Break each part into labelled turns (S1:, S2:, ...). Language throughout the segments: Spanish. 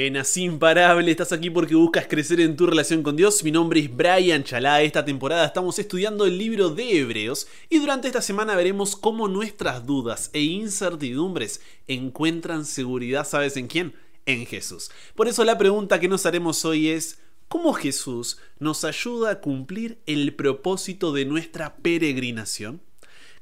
S1: Buenas, imparable, estás aquí porque buscas crecer en tu relación con Dios. Mi nombre es Brian Chalá. Esta temporada estamos estudiando el libro de Hebreos y durante esta semana veremos cómo nuestras dudas e incertidumbres encuentran seguridad, ¿sabes en quién? En Jesús. Por eso la pregunta que nos haremos hoy es, ¿cómo Jesús nos ayuda a cumplir el propósito de nuestra peregrinación?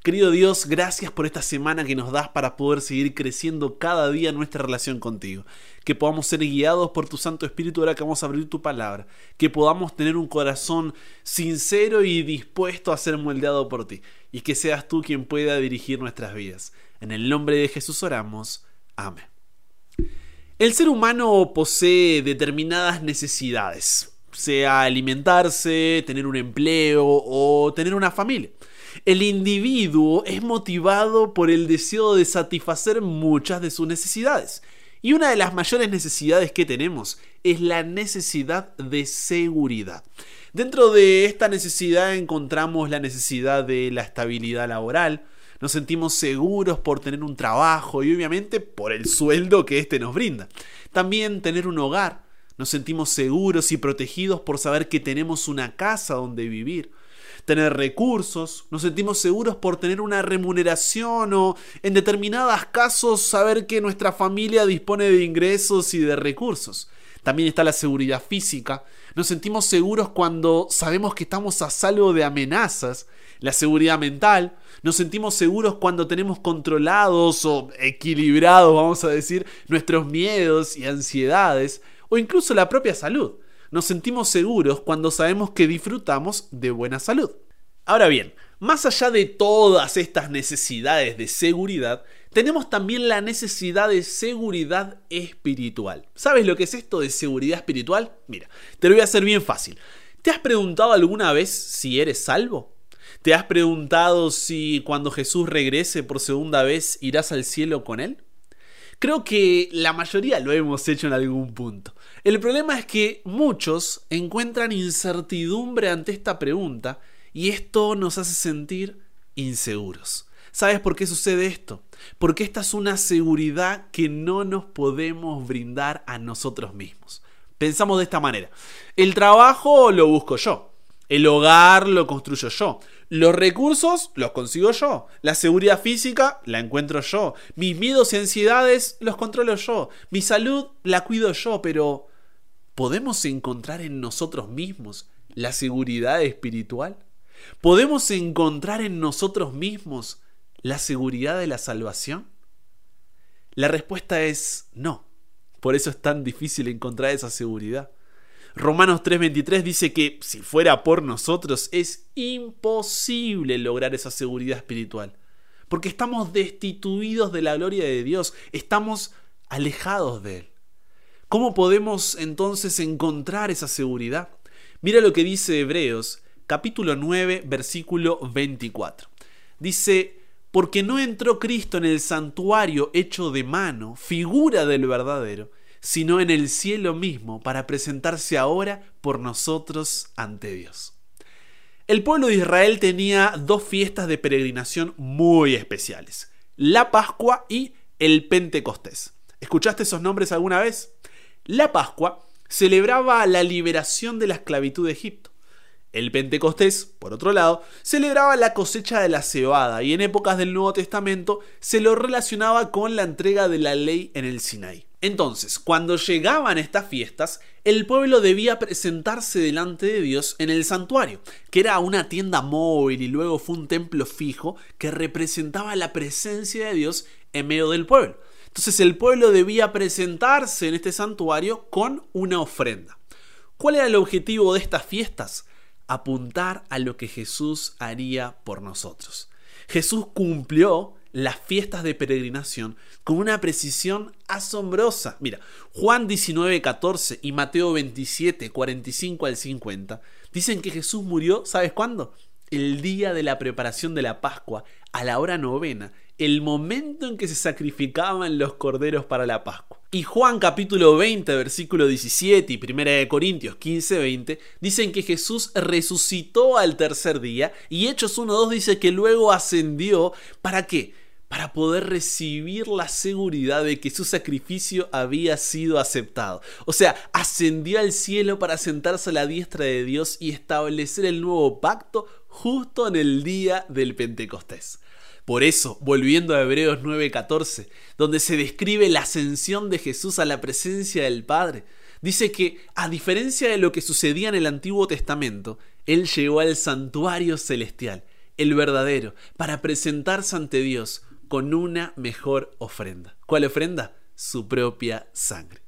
S1: Querido Dios, gracias por esta semana que nos das para poder seguir creciendo cada día nuestra relación contigo. Que podamos ser guiados por tu Santo Espíritu ahora que vamos a abrir tu palabra. Que podamos tener un corazón sincero y dispuesto a ser moldeado por ti. Y que seas tú quien pueda dirigir nuestras vidas. En el nombre de Jesús oramos. Amén. El ser humano posee determinadas necesidades, sea alimentarse, tener un empleo o tener una familia. El individuo es motivado por el deseo de satisfacer muchas de sus necesidades. Y una de las mayores necesidades que tenemos es la necesidad de seguridad. Dentro de esta necesidad encontramos la necesidad de la estabilidad laboral, nos sentimos seguros por tener un trabajo y obviamente por el sueldo que éste nos brinda. También tener un hogar, nos sentimos seguros y protegidos por saber que tenemos una casa donde vivir tener recursos, nos sentimos seguros por tener una remuneración o en determinados casos saber que nuestra familia dispone de ingresos y de recursos. También está la seguridad física. Nos sentimos seguros cuando sabemos que estamos a salvo de amenazas. La seguridad mental. Nos sentimos seguros cuando tenemos controlados o equilibrados, vamos a decir, nuestros miedos y ansiedades. O incluso la propia salud nos sentimos seguros cuando sabemos que disfrutamos de buena salud. Ahora bien, más allá de todas estas necesidades de seguridad, tenemos también la necesidad de seguridad espiritual. ¿Sabes lo que es esto de seguridad espiritual? Mira, te lo voy a hacer bien fácil. ¿Te has preguntado alguna vez si eres salvo? ¿Te has preguntado si cuando Jesús regrese por segunda vez irás al cielo con él? Creo que la mayoría lo hemos hecho en algún punto. El problema es que muchos encuentran incertidumbre ante esta pregunta y esto nos hace sentir inseguros. ¿Sabes por qué sucede esto? Porque esta es una seguridad que no nos podemos brindar a nosotros mismos. Pensamos de esta manera. El trabajo lo busco yo. El hogar lo construyo yo. Los recursos los consigo yo. La seguridad física la encuentro yo. Mis miedos y ansiedades los controlo yo. Mi salud la cuido yo, pero ¿podemos encontrar en nosotros mismos la seguridad espiritual? ¿Podemos encontrar en nosotros mismos la seguridad de la salvación? La respuesta es no. Por eso es tan difícil encontrar esa seguridad. Romanos 3:23 dice que si fuera por nosotros es imposible lograr esa seguridad espiritual. Porque estamos destituidos de la gloria de Dios, estamos alejados de Él. ¿Cómo podemos entonces encontrar esa seguridad? Mira lo que dice Hebreos capítulo 9 versículo 24. Dice, porque no entró Cristo en el santuario hecho de mano, figura del verdadero, sino en el cielo mismo para presentarse ahora por nosotros ante Dios. El pueblo de Israel tenía dos fiestas de peregrinación muy especiales, la Pascua y el Pentecostés. ¿Escuchaste esos nombres alguna vez? La Pascua celebraba la liberación de la esclavitud de Egipto. El Pentecostés, por otro lado, celebraba la cosecha de la cebada y en épocas del Nuevo Testamento se lo relacionaba con la entrega de la ley en el Sinaí. Entonces, cuando llegaban estas fiestas, el pueblo debía presentarse delante de Dios en el santuario, que era una tienda móvil y luego fue un templo fijo que representaba la presencia de Dios en medio del pueblo. Entonces el pueblo debía presentarse en este santuario con una ofrenda. ¿Cuál era el objetivo de estas fiestas? apuntar a lo que Jesús haría por nosotros. Jesús cumplió las fiestas de peregrinación con una precisión asombrosa. Mira, Juan 19, 14 y Mateo 27, 45 al 50 dicen que Jesús murió, ¿sabes cuándo? El día de la preparación de la Pascua, a la hora novena, el momento en que se sacrificaban los corderos para la Pascua. Y Juan capítulo 20, versículo 17 y 1 de Corintios 15, 20 dicen que Jesús resucitó al tercer día y Hechos 1.2 dice que luego ascendió. ¿Para qué? Para poder recibir la seguridad de que su sacrificio había sido aceptado. O sea, ascendió al cielo para sentarse a la diestra de Dios y establecer el nuevo pacto justo en el día del Pentecostés. Por eso, volviendo a Hebreos 9:14, donde se describe la ascensión de Jesús a la presencia del Padre, dice que, a diferencia de lo que sucedía en el Antiguo Testamento, Él llegó al santuario celestial, el verdadero, para presentarse ante Dios con una mejor ofrenda. ¿Cuál ofrenda? Su propia sangre.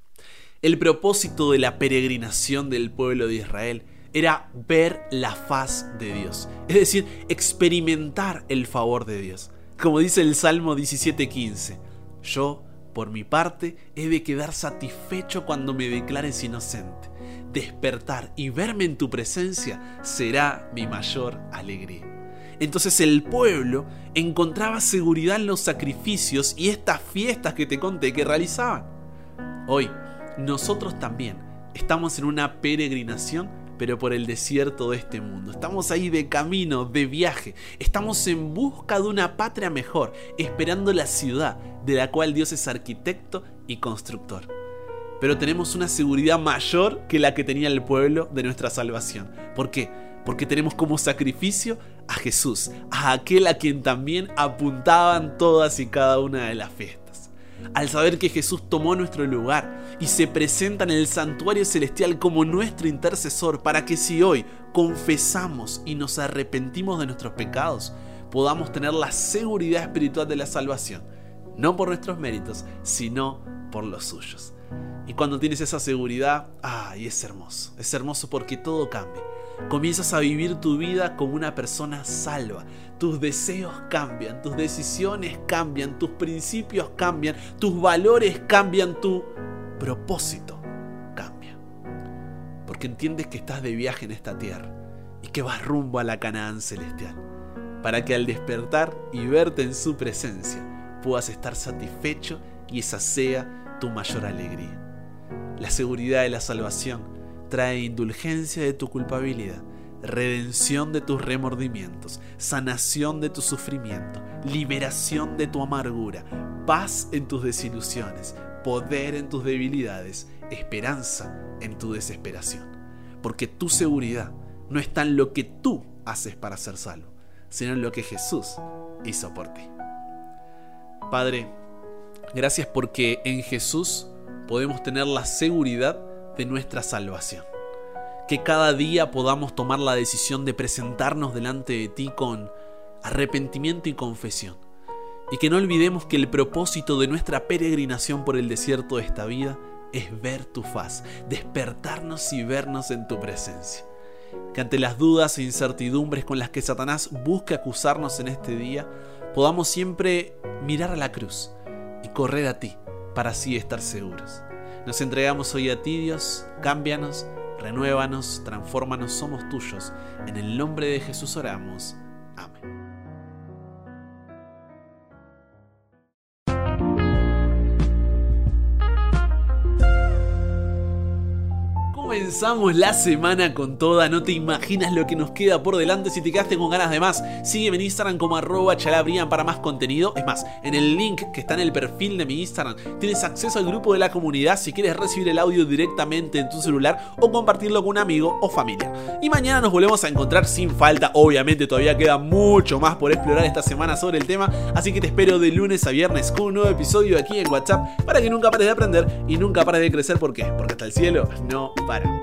S1: El propósito de la peregrinación del pueblo de Israel era ver la faz de Dios, es decir, experimentar el favor de Dios. Como dice el Salmo 17:15, yo, por mi parte, he de quedar satisfecho cuando me declares inocente. Despertar y verme en tu presencia será mi mayor alegría. Entonces el pueblo encontraba seguridad en los sacrificios y estas fiestas que te conté que realizaban. Hoy, nosotros también estamos en una peregrinación pero por el desierto de este mundo. Estamos ahí de camino, de viaje. Estamos en busca de una patria mejor, esperando la ciudad de la cual Dios es arquitecto y constructor. Pero tenemos una seguridad mayor que la que tenía el pueblo de nuestra salvación. ¿Por qué? Porque tenemos como sacrificio a Jesús, a aquel a quien también apuntaban todas y cada una de las fiestas al saber que Jesús tomó nuestro lugar y se presenta en el santuario celestial como nuestro intercesor para que si hoy confesamos y nos arrepentimos de nuestros pecados, podamos tener la seguridad espiritual de la salvación, no por nuestros méritos, sino por los suyos. Y cuando tienes esa seguridad, ay, es hermoso, es hermoso porque todo cambia comienzas a vivir tu vida como una persona salva. Tus deseos cambian, tus decisiones cambian, tus principios cambian, tus valores cambian, tu propósito cambia. Porque entiendes que estás de viaje en esta tierra y que vas rumbo a la Canaán celestial. Para que al despertar y verte en su presencia puedas estar satisfecho y esa sea tu mayor alegría. La seguridad de la salvación trae indulgencia de tu culpabilidad, redención de tus remordimientos, sanación de tu sufrimiento, liberación de tu amargura, paz en tus desilusiones, poder en tus debilidades, esperanza en tu desesperación. Porque tu seguridad no está en lo que tú haces para ser salvo, sino en lo que Jesús hizo por ti. Padre, gracias porque en Jesús podemos tener la seguridad de nuestra salvación. Que cada día podamos tomar la decisión de presentarnos delante de ti con arrepentimiento y confesión. Y que no olvidemos que el propósito de nuestra peregrinación por el desierto de esta vida es ver tu faz, despertarnos y vernos en tu presencia. Que ante las dudas e incertidumbres con las que Satanás busca acusarnos en este día, podamos siempre mirar a la cruz y correr a ti para así estar seguros. Nos entregamos hoy a ti, Dios, cámbianos, renuévanos, transfórmanos, somos tuyos. En el nombre de Jesús oramos. Amén. Comenzamos la semana con toda, no te imaginas lo que nos queda por delante si te quedaste con ganas de más. Sígueme en Instagram como arroba chalabrian para más contenido. Es más, en el link que está en el perfil de mi Instagram tienes acceso al grupo de la comunidad si quieres recibir el audio directamente en tu celular o compartirlo con un amigo o familia. Y mañana nos volvemos a encontrar sin falta, obviamente todavía queda mucho más por explorar esta semana sobre el tema, así que te espero de lunes a viernes con un nuevo episodio aquí en WhatsApp para que nunca pares de aprender y nunca pares de crecer. ¿Por qué? Porque hasta el cielo no para.